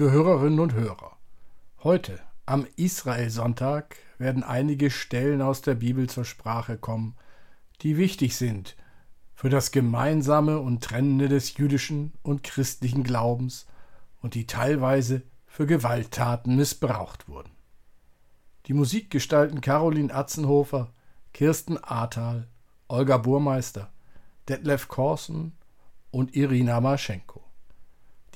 Liebe Hörerinnen und Hörer, heute am Israelsonntag werden einige Stellen aus der Bibel zur Sprache kommen, die wichtig sind für das Gemeinsame und Trennende des jüdischen und christlichen Glaubens und die teilweise für Gewalttaten missbraucht wurden. Die Musik gestalten Caroline Atzenhofer, Kirsten Ahrtal, Olga Burmeister, Detlef Korsen und Irina Maschenko.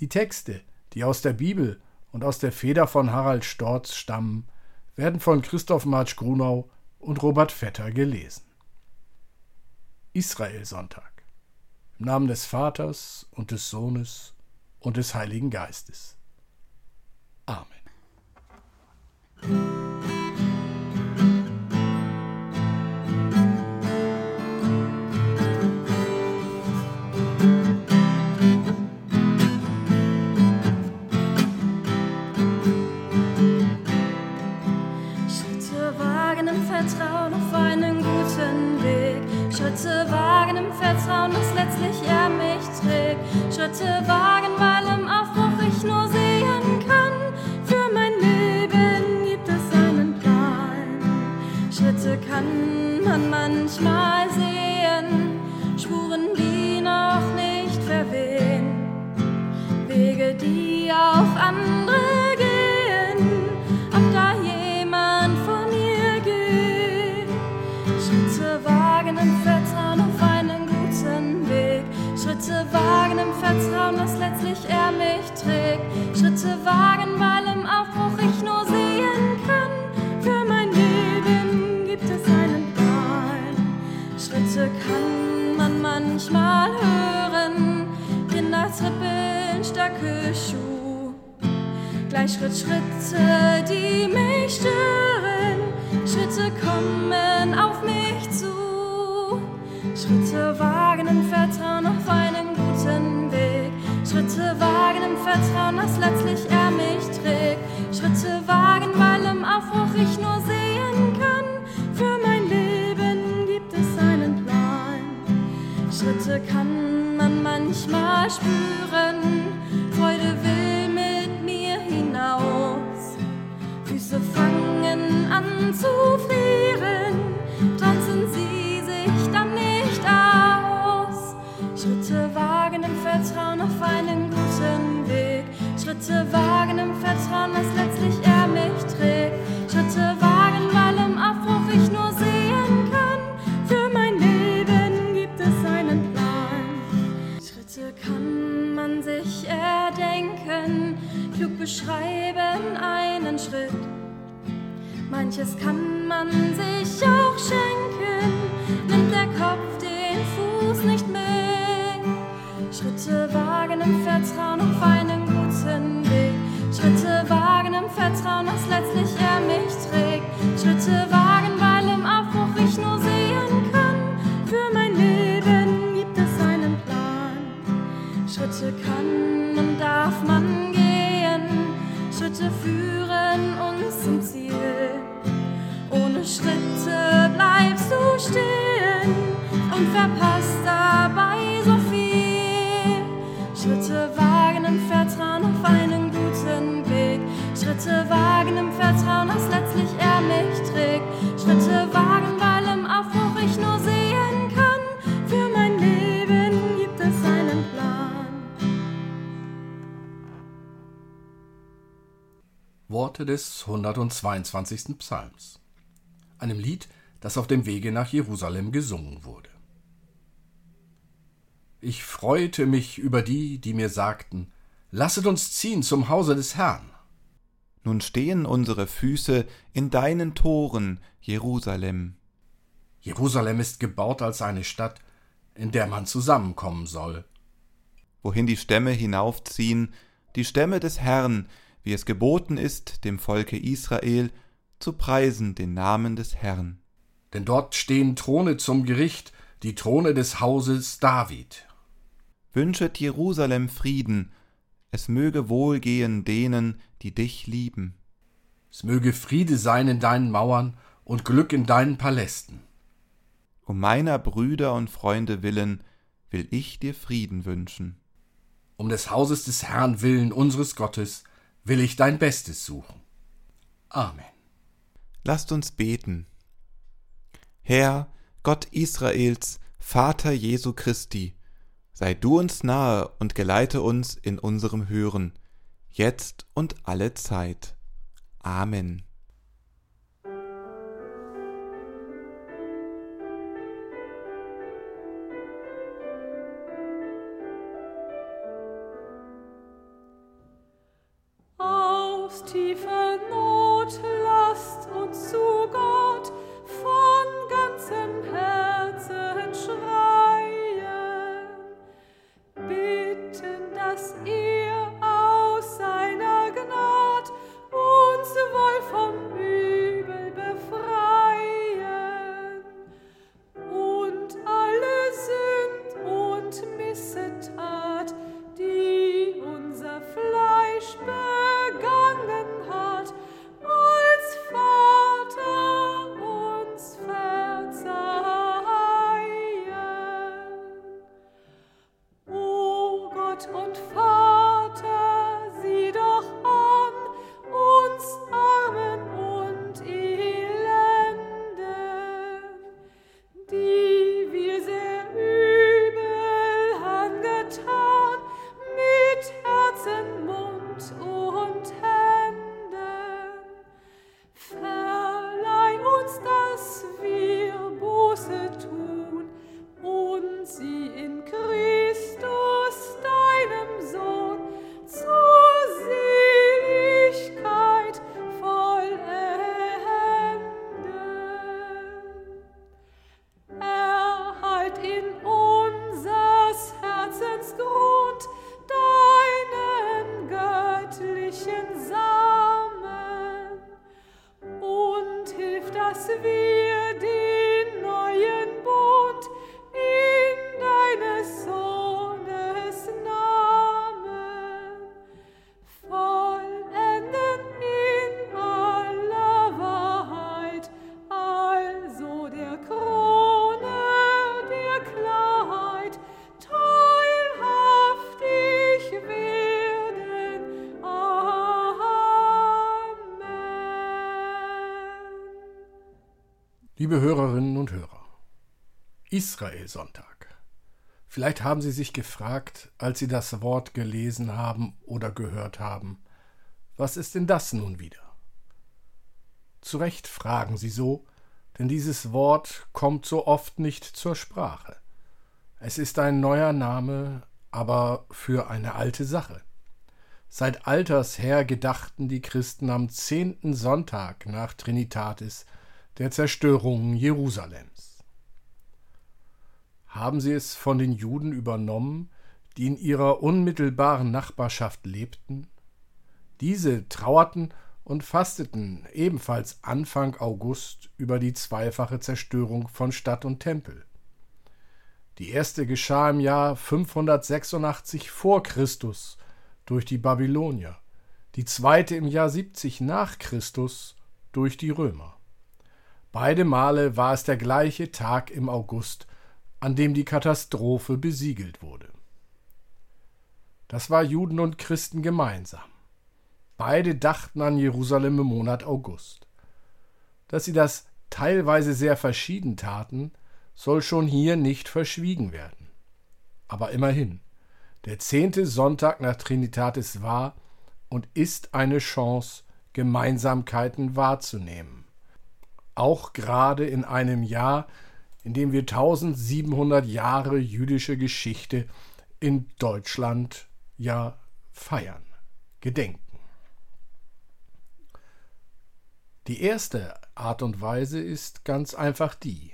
Die Texte, die aus der Bibel und aus der Feder von Harald Storz stammen, werden von Christoph Marsch Grunau und Robert Vetter gelesen. Israelsonntag. Im Namen des Vaters und des Sohnes und des Heiligen Geistes. Amen. Vertrauen, dass letztlich er mich trägt. Schritte wagen, weil im Aufbruch ich nur sehen kann. Für mein Leben gibt es einen Plan. Schritte kann man manchmal Vertrauen, dass letztlich er mich trägt. Schritte wagen, weil im Aufbruch ich nur sehen kann. Für mein Leben gibt es einen Plan. Schritte kann man manchmal hören. Kinder trippeln, starke Schuhe. Gleich Schritt, Schritte, die mich stören. Schritte kommen Letztlich er mich trägt. Schritte wagen, weil im Aufbruch ich nur sehen kann. Für mein Leben gibt es einen Plan. Schritte kann man manchmal spüren. Und verpasst dabei so viel. Schritte wagen im Vertrauen auf einen guten Weg. Schritte wagen im Vertrauen, dass letztlich er mich trägt. Schritte wagen, weil im Aufbruch ich nur sehen kann. Für mein Leben gibt es einen Plan. Worte des 122. Psalms, einem Lied, das auf dem Wege nach Jerusalem gesungen wurde. Ich freute mich über die, die mir sagten, Lasset uns ziehen zum Hause des Herrn. Nun stehen unsere Füße in deinen Toren, Jerusalem. Jerusalem ist gebaut als eine Stadt, in der man zusammenkommen soll. Wohin die Stämme hinaufziehen, die Stämme des Herrn, wie es geboten ist, dem Volke Israel, zu preisen den Namen des Herrn. Denn dort stehen Throne zum Gericht, die Throne des Hauses David. Wünschet Jerusalem Frieden, es möge wohlgehen denen, die dich lieben. Es möge Friede sein in deinen Mauern und Glück in deinen Palästen. Um meiner Brüder und Freunde willen will ich dir Frieden wünschen. Um des Hauses des Herrn willen unseres Gottes will ich dein Bestes suchen. Amen. Lasst uns beten. Herr, Gott Israels, Vater Jesu Christi, sei du uns nahe und geleite uns in unserem Hören, jetzt und alle Zeit. Amen. Liebe Israel-Sonntag. Vielleicht haben Sie sich gefragt, als Sie das Wort gelesen haben oder gehört haben, was ist denn das nun wieder? Zu Recht fragen Sie so, denn dieses Wort kommt so oft nicht zur Sprache. Es ist ein neuer Name, aber für eine alte Sache. Seit alters her gedachten die Christen am zehnten Sonntag nach Trinitatis der Zerstörung Jerusalems. Haben sie es von den Juden übernommen, die in ihrer unmittelbaren Nachbarschaft lebten? Diese trauerten und fasteten ebenfalls Anfang August über die zweifache Zerstörung von Stadt und Tempel. Die erste geschah im Jahr 586 vor Christus durch die Babylonier, die zweite im Jahr 70 nach Christus durch die Römer. Beide Male war es der gleiche Tag im August, an dem die Katastrophe besiegelt wurde. Das war Juden und Christen gemeinsam. Beide dachten an Jerusalem im Monat August. Dass sie das teilweise sehr verschieden taten, soll schon hier nicht verschwiegen werden. Aber immerhin, der zehnte Sonntag nach Trinitatis war und ist eine Chance, Gemeinsamkeiten wahrzunehmen auch gerade in einem Jahr, in dem wir 1700 Jahre jüdische Geschichte in Deutschland ja feiern, gedenken. Die erste Art und Weise ist ganz einfach die.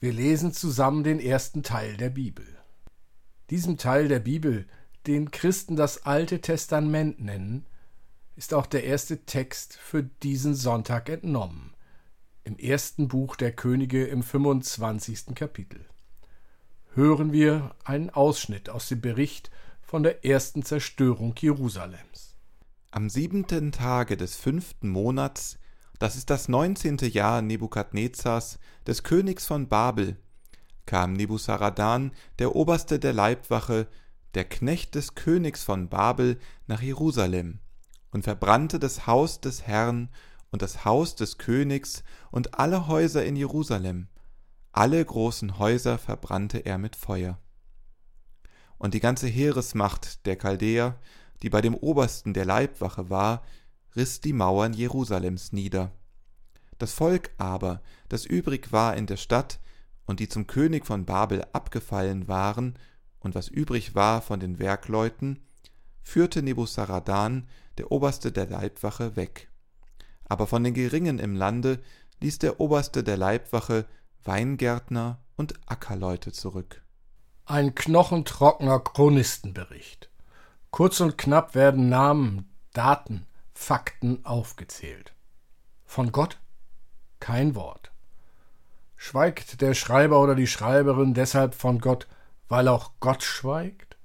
Wir lesen zusammen den ersten Teil der Bibel. Diesem Teil der Bibel, den Christen das Alte Testament nennen, ist auch der erste Text für diesen Sonntag entnommen im ersten Buch der Könige im 25. Kapitel. Hören wir einen Ausschnitt aus dem Bericht von der ersten Zerstörung Jerusalems. Am siebenten Tage des fünften Monats, das ist das neunzehnte Jahr Nebukadnezars, des Königs von Babel, kam Nebuzaradan, der Oberste der Leibwache, der Knecht des Königs von Babel, nach Jerusalem und verbrannte das Haus des Herrn und das Haus des Königs und alle Häuser in Jerusalem. Alle großen Häuser verbrannte er mit Feuer. Und die ganze Heeresmacht der Chaldäer, die bei dem Obersten der Leibwache war, riss die Mauern Jerusalems nieder. Das Volk aber, das übrig war in der Stadt, und die zum König von Babel abgefallen waren, und was übrig war von den Werkleuten, führte Nebuzaradan, der Oberste der Leibwache, weg. Aber von den Geringen im Lande ließ der Oberste der Leibwache Weingärtner und Ackerleute zurück. Ein knochentrockener Chronistenbericht. Kurz und knapp werden Namen, Daten, Fakten aufgezählt. Von Gott kein Wort. Schweigt der Schreiber oder die Schreiberin deshalb von Gott, weil auch Gott schweigt?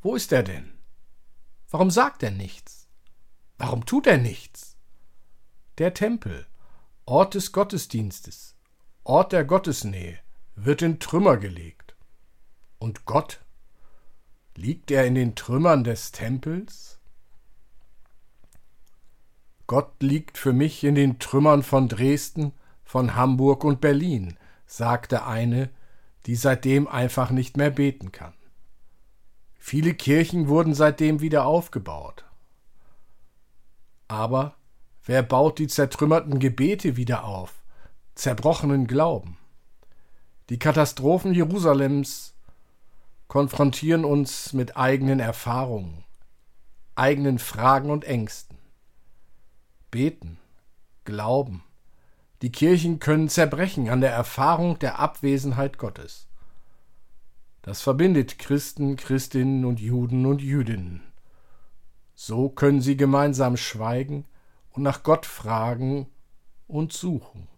Wo ist er denn? Warum sagt er nichts? Warum tut er nichts? Der Tempel, Ort des Gottesdienstes, Ort der Gottesnähe, wird in Trümmer gelegt. Und Gott? Liegt er in den Trümmern des Tempels? Gott liegt für mich in den Trümmern von Dresden, von Hamburg und Berlin, sagte eine, die seitdem einfach nicht mehr beten kann. Viele Kirchen wurden seitdem wieder aufgebaut. Aber wer baut die zertrümmerten Gebete wieder auf, zerbrochenen Glauben? Die Katastrophen Jerusalems konfrontieren uns mit eigenen Erfahrungen, eigenen Fragen und Ängsten. Beten, Glauben. Die Kirchen können zerbrechen an der Erfahrung der Abwesenheit Gottes. Das verbindet Christen, Christinnen und Juden und Jüdinnen. So können sie gemeinsam schweigen und nach Gott fragen und suchen,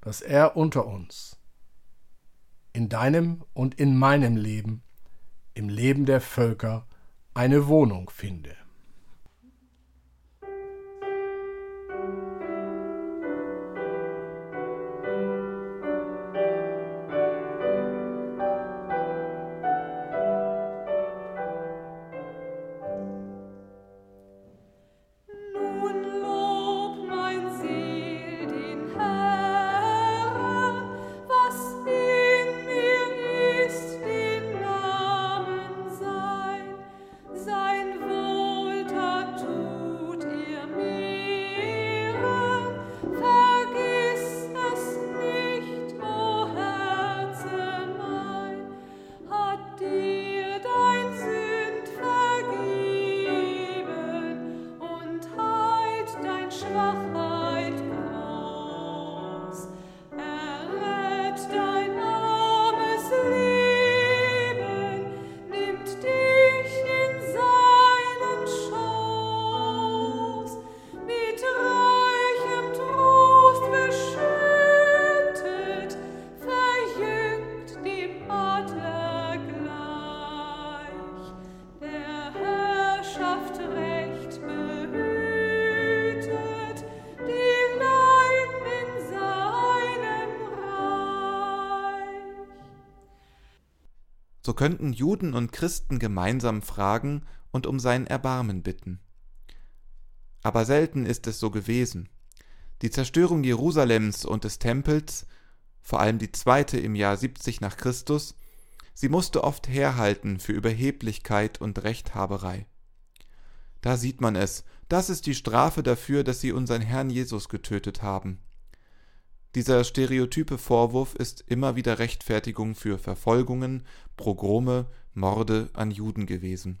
dass er unter uns, in deinem und in meinem Leben, im Leben der Völker, eine Wohnung finde. Könnten Juden und Christen gemeinsam fragen und um sein Erbarmen bitten. Aber selten ist es so gewesen. Die Zerstörung Jerusalems und des Tempels, vor allem die zweite im Jahr 70 nach Christus, sie musste oft herhalten für Überheblichkeit und Rechthaberei. Da sieht man es, das ist die Strafe dafür, dass sie unseren Herrn Jesus getötet haben. Dieser stereotype Vorwurf ist immer wieder Rechtfertigung für Verfolgungen, Pogrome, Morde an Juden gewesen.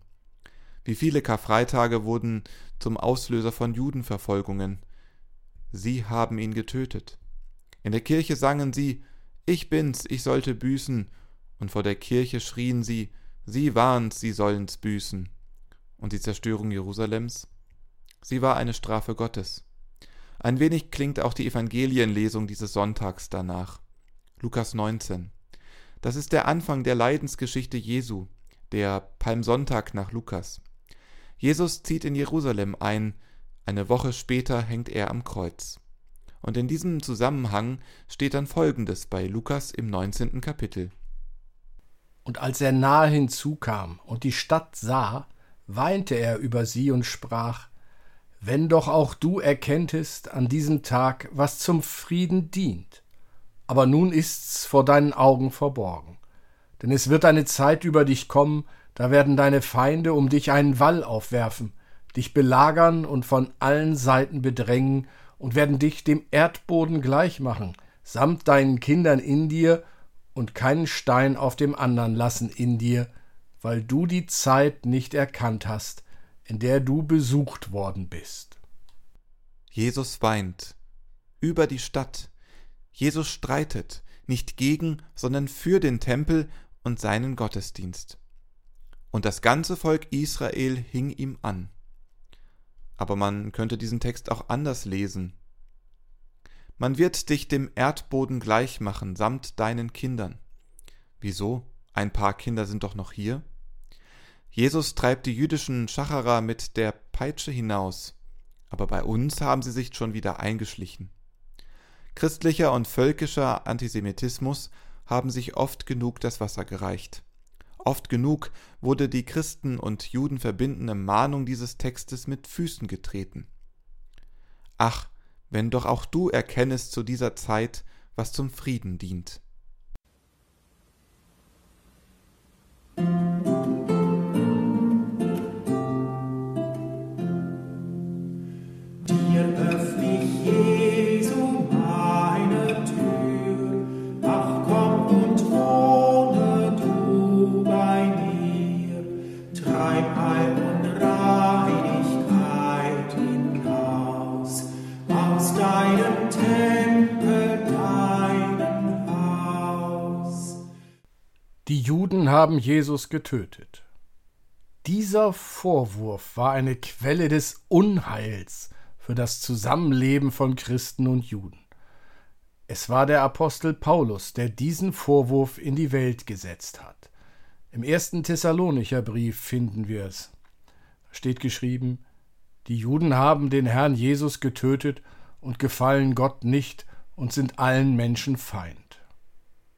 Wie viele Karfreitage wurden zum Auslöser von Judenverfolgungen. Sie haben ihn getötet. In der Kirche sangen sie Ich bin's, ich sollte büßen, und vor der Kirche schrien sie Sie waren's, sie sollen's büßen. Und die Zerstörung Jerusalems? Sie war eine Strafe Gottes. Ein wenig klingt auch die Evangelienlesung dieses Sonntags danach. Lukas 19. Das ist der Anfang der Leidensgeschichte Jesu, der Palmsonntag nach Lukas. Jesus zieht in Jerusalem ein, eine Woche später hängt er am Kreuz. Und in diesem Zusammenhang steht dann Folgendes bei Lukas im 19. Kapitel. Und als er nahe hinzukam und die Stadt sah, weinte er über sie und sprach Wenn doch auch du erkenntest an diesem Tag, was zum Frieden dient. Aber nun ist's vor deinen Augen verborgen. Denn es wird eine Zeit über dich kommen, da werden deine Feinde um dich einen Wall aufwerfen, dich belagern und von allen Seiten bedrängen und werden dich dem Erdboden gleich machen, samt deinen Kindern in dir und keinen Stein auf dem anderen lassen in dir, weil du die Zeit nicht erkannt hast, in der du besucht worden bist. Jesus weint über die Stadt. Jesus streitet nicht gegen, sondern für den Tempel und seinen Gottesdienst. Und das ganze Volk Israel hing ihm an. Aber man könnte diesen Text auch anders lesen. Man wird dich dem Erdboden gleich machen, samt deinen Kindern. Wieso? Ein paar Kinder sind doch noch hier. Jesus treibt die jüdischen Schacherer mit der Peitsche hinaus, aber bei uns haben sie sich schon wieder eingeschlichen. Christlicher und völkischer Antisemitismus haben sich oft genug das Wasser gereicht. Oft genug wurde die Christen und Juden verbindende Mahnung dieses Textes mit Füßen getreten. Ach, wenn doch auch du erkennest zu dieser Zeit, was zum Frieden dient. Juden haben Jesus getötet. Dieser Vorwurf war eine Quelle des Unheils für das Zusammenleben von Christen und Juden. Es war der Apostel Paulus, der diesen Vorwurf in die Welt gesetzt hat. Im ersten Thessalonicher Brief finden wir es. Da steht geschrieben, die Juden haben den Herrn Jesus getötet und gefallen Gott nicht und sind allen Menschen Feind.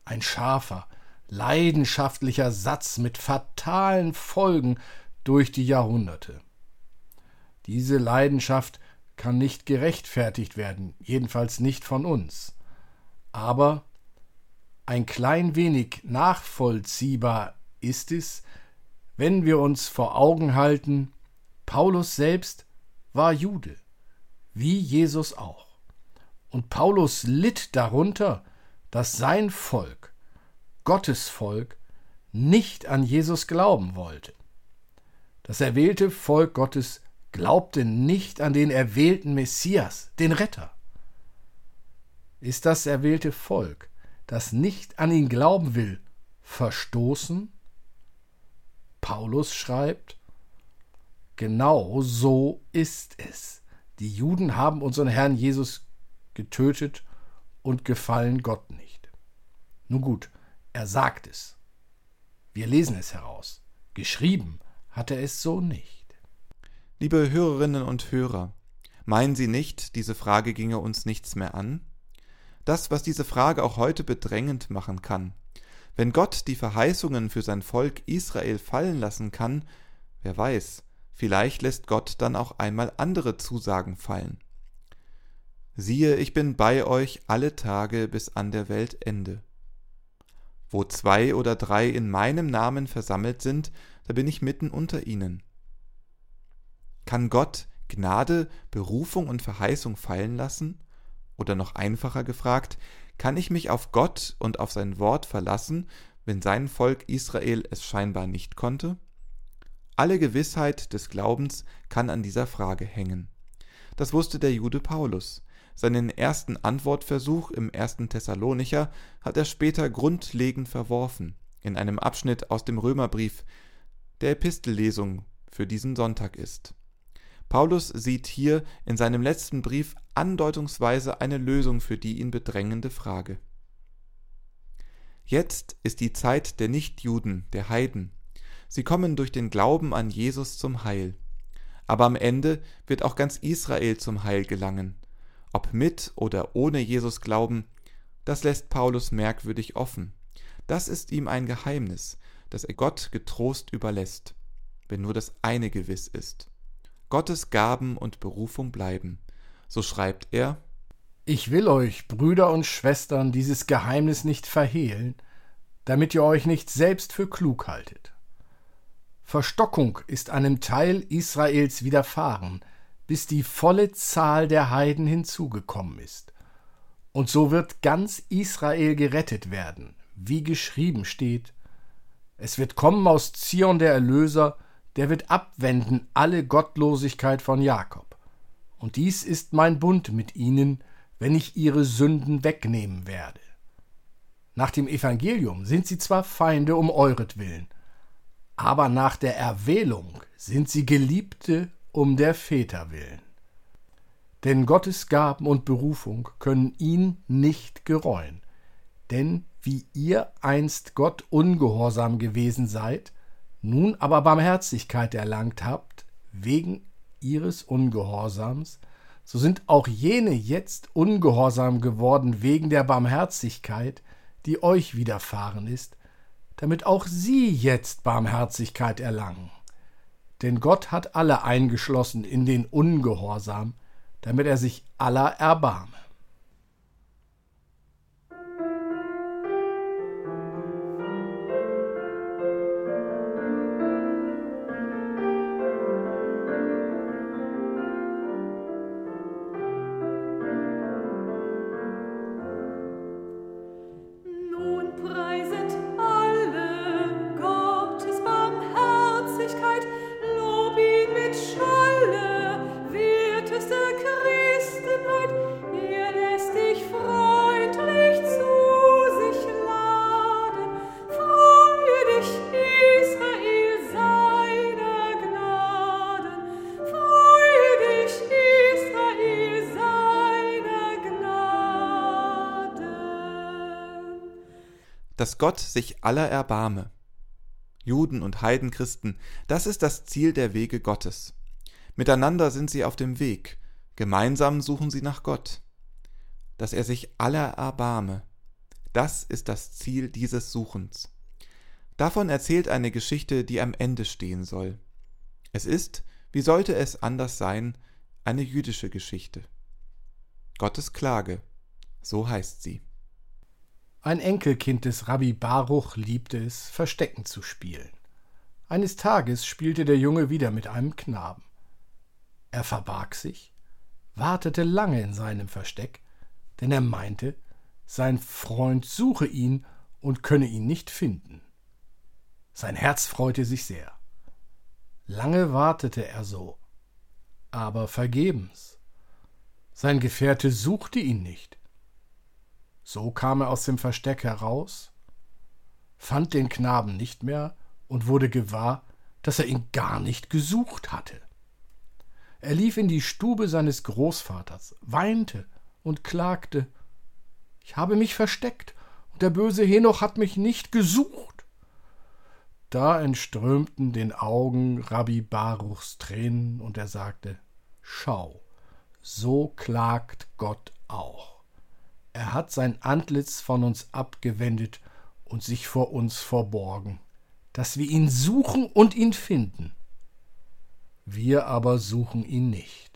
Ein scharfer, leidenschaftlicher Satz mit fatalen Folgen durch die Jahrhunderte. Diese Leidenschaft kann nicht gerechtfertigt werden, jedenfalls nicht von uns. Aber ein klein wenig nachvollziehbar ist es, wenn wir uns vor Augen halten, Paulus selbst war Jude, wie Jesus auch. Und Paulus litt darunter, dass sein Volk Gottes Volk nicht an Jesus glauben wollte. Das erwählte Volk Gottes glaubte nicht an den erwählten Messias, den Retter. Ist das erwählte Volk, das nicht an ihn glauben will, verstoßen? Paulus schreibt, genau so ist es. Die Juden haben unseren Herrn Jesus getötet und gefallen Gott nicht. Nun gut, er sagt es. Wir lesen es heraus. Geschrieben hat er es so nicht. Liebe Hörerinnen und Hörer, meinen Sie nicht, diese Frage ginge uns nichts mehr an? Das, was diese Frage auch heute bedrängend machen kann. Wenn Gott die Verheißungen für sein Volk Israel fallen lassen kann, wer weiß, vielleicht lässt Gott dann auch einmal andere Zusagen fallen. Siehe, ich bin bei euch alle Tage bis an der Weltende. Wo zwei oder drei in meinem Namen versammelt sind, da bin ich mitten unter ihnen. Kann Gott Gnade, Berufung und Verheißung fallen lassen? Oder noch einfacher gefragt, kann ich mich auf Gott und auf sein Wort verlassen, wenn sein Volk Israel es scheinbar nicht konnte? Alle Gewissheit des Glaubens kann an dieser Frage hängen. Das wusste der Jude Paulus. Seinen ersten Antwortversuch im ersten Thessalonicher hat er später grundlegend verworfen, in einem Abschnitt aus dem Römerbrief, der Epistellesung für diesen Sonntag ist. Paulus sieht hier in seinem letzten Brief andeutungsweise eine Lösung für die ihn bedrängende Frage. Jetzt ist die Zeit der Nichtjuden, der Heiden. Sie kommen durch den Glauben an Jesus zum Heil. Aber am Ende wird auch ganz Israel zum Heil gelangen, ob mit oder ohne Jesus glauben, das lässt Paulus merkwürdig offen. Das ist ihm ein Geheimnis, das er Gott getrost überlässt. wenn nur das eine gewiss ist. Gottes Gaben und Berufung bleiben. So schreibt er Ich will euch, Brüder und Schwestern, dieses Geheimnis nicht verhehlen, damit ihr euch nicht selbst für klug haltet. Verstockung ist einem Teil Israels widerfahren, bis die volle Zahl der Heiden hinzugekommen ist. Und so wird ganz Israel gerettet werden, wie geschrieben steht. Es wird kommen aus Zion der Erlöser, der wird abwenden alle Gottlosigkeit von Jakob. Und dies ist mein Bund mit ihnen, wenn ich ihre Sünden wegnehmen werde. Nach dem Evangelium sind sie zwar Feinde um euretwillen, aber nach der Erwählung sind sie Geliebte um der Väter willen. Denn Gottes Gaben und Berufung können ihn nicht gereuen. Denn wie ihr einst Gott ungehorsam gewesen seid, nun aber Barmherzigkeit erlangt habt, wegen ihres Ungehorsams, so sind auch jene jetzt ungehorsam geworden wegen der Barmherzigkeit, die euch widerfahren ist, damit auch sie jetzt Barmherzigkeit erlangen. Denn Gott hat alle eingeschlossen in den Ungehorsam, damit er sich aller erbarme. Gott sich aller erbarme. Juden und Heidenchristen, das ist das Ziel der Wege Gottes. Miteinander sind sie auf dem Weg, gemeinsam suchen sie nach Gott. Dass er sich aller erbarme, das ist das Ziel dieses Suchens. Davon erzählt eine Geschichte, die am Ende stehen soll. Es ist, wie sollte es anders sein, eine jüdische Geschichte. Gottes Klage, so heißt sie. Ein Enkelkind des Rabbi Baruch liebte es, Verstecken zu spielen. Eines Tages spielte der Junge wieder mit einem Knaben. Er verbarg sich, wartete lange in seinem Versteck, denn er meinte, sein Freund suche ihn und könne ihn nicht finden. Sein Herz freute sich sehr. Lange wartete er so, aber vergebens. Sein Gefährte suchte ihn nicht. So kam er aus dem Versteck heraus, fand den Knaben nicht mehr und wurde gewahr, dass er ihn gar nicht gesucht hatte. Er lief in die Stube seines Großvaters, weinte und klagte Ich habe mich versteckt, und der böse Henoch hat mich nicht gesucht. Da entströmten den Augen Rabbi Baruchs Tränen, und er sagte Schau, so klagt Gott auch. Er hat sein Antlitz von uns abgewendet und sich vor uns verborgen, dass wir ihn suchen und ihn finden. Wir aber suchen ihn nicht.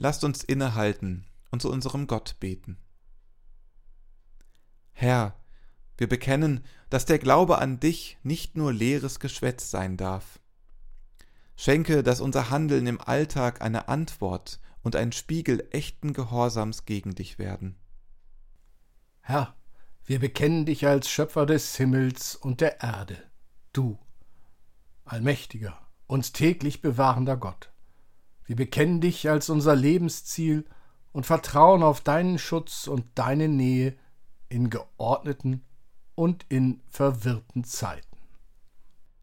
Lasst uns innehalten und zu unserem Gott beten. Herr, wir bekennen, dass der Glaube an dich nicht nur leeres Geschwätz sein darf. Schenke, dass unser Handeln im Alltag eine Antwort und ein Spiegel echten Gehorsams gegen dich werden. Herr, wir bekennen dich als Schöpfer des Himmels und der Erde, du, allmächtiger, uns täglich bewahrender Gott. Wir bekennen dich als unser Lebensziel und vertrauen auf deinen Schutz und deine Nähe in geordneten und in verwirrten Zeiten.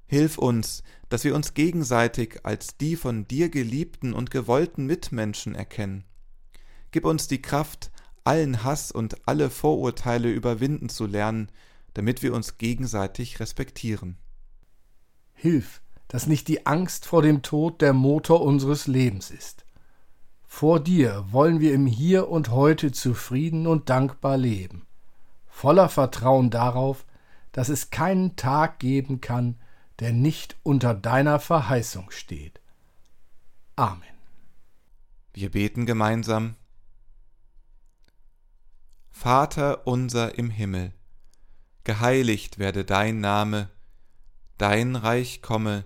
Hilf uns, dass wir uns gegenseitig als die von dir geliebten und gewollten Mitmenschen erkennen. Gib uns die Kraft, allen Hass und alle Vorurteile überwinden zu lernen, damit wir uns gegenseitig respektieren. Hilf, dass nicht die Angst vor dem Tod der Motor unseres Lebens ist. Vor dir wollen wir im Hier und heute zufrieden und dankbar leben, voller Vertrauen darauf, dass es keinen Tag geben kann, der nicht unter deiner Verheißung steht. Amen. Wir beten gemeinsam. Vater unser im Himmel, geheiligt werde dein Name, dein Reich komme,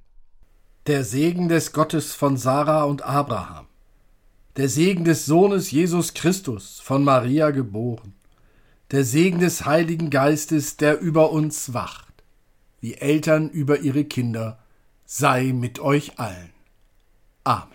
Der Segen des Gottes von Sarah und Abraham, der Segen des Sohnes Jesus Christus, von Maria geboren, der Segen des Heiligen Geistes, der über uns wacht, wie Eltern über ihre Kinder, sei mit euch allen. Amen.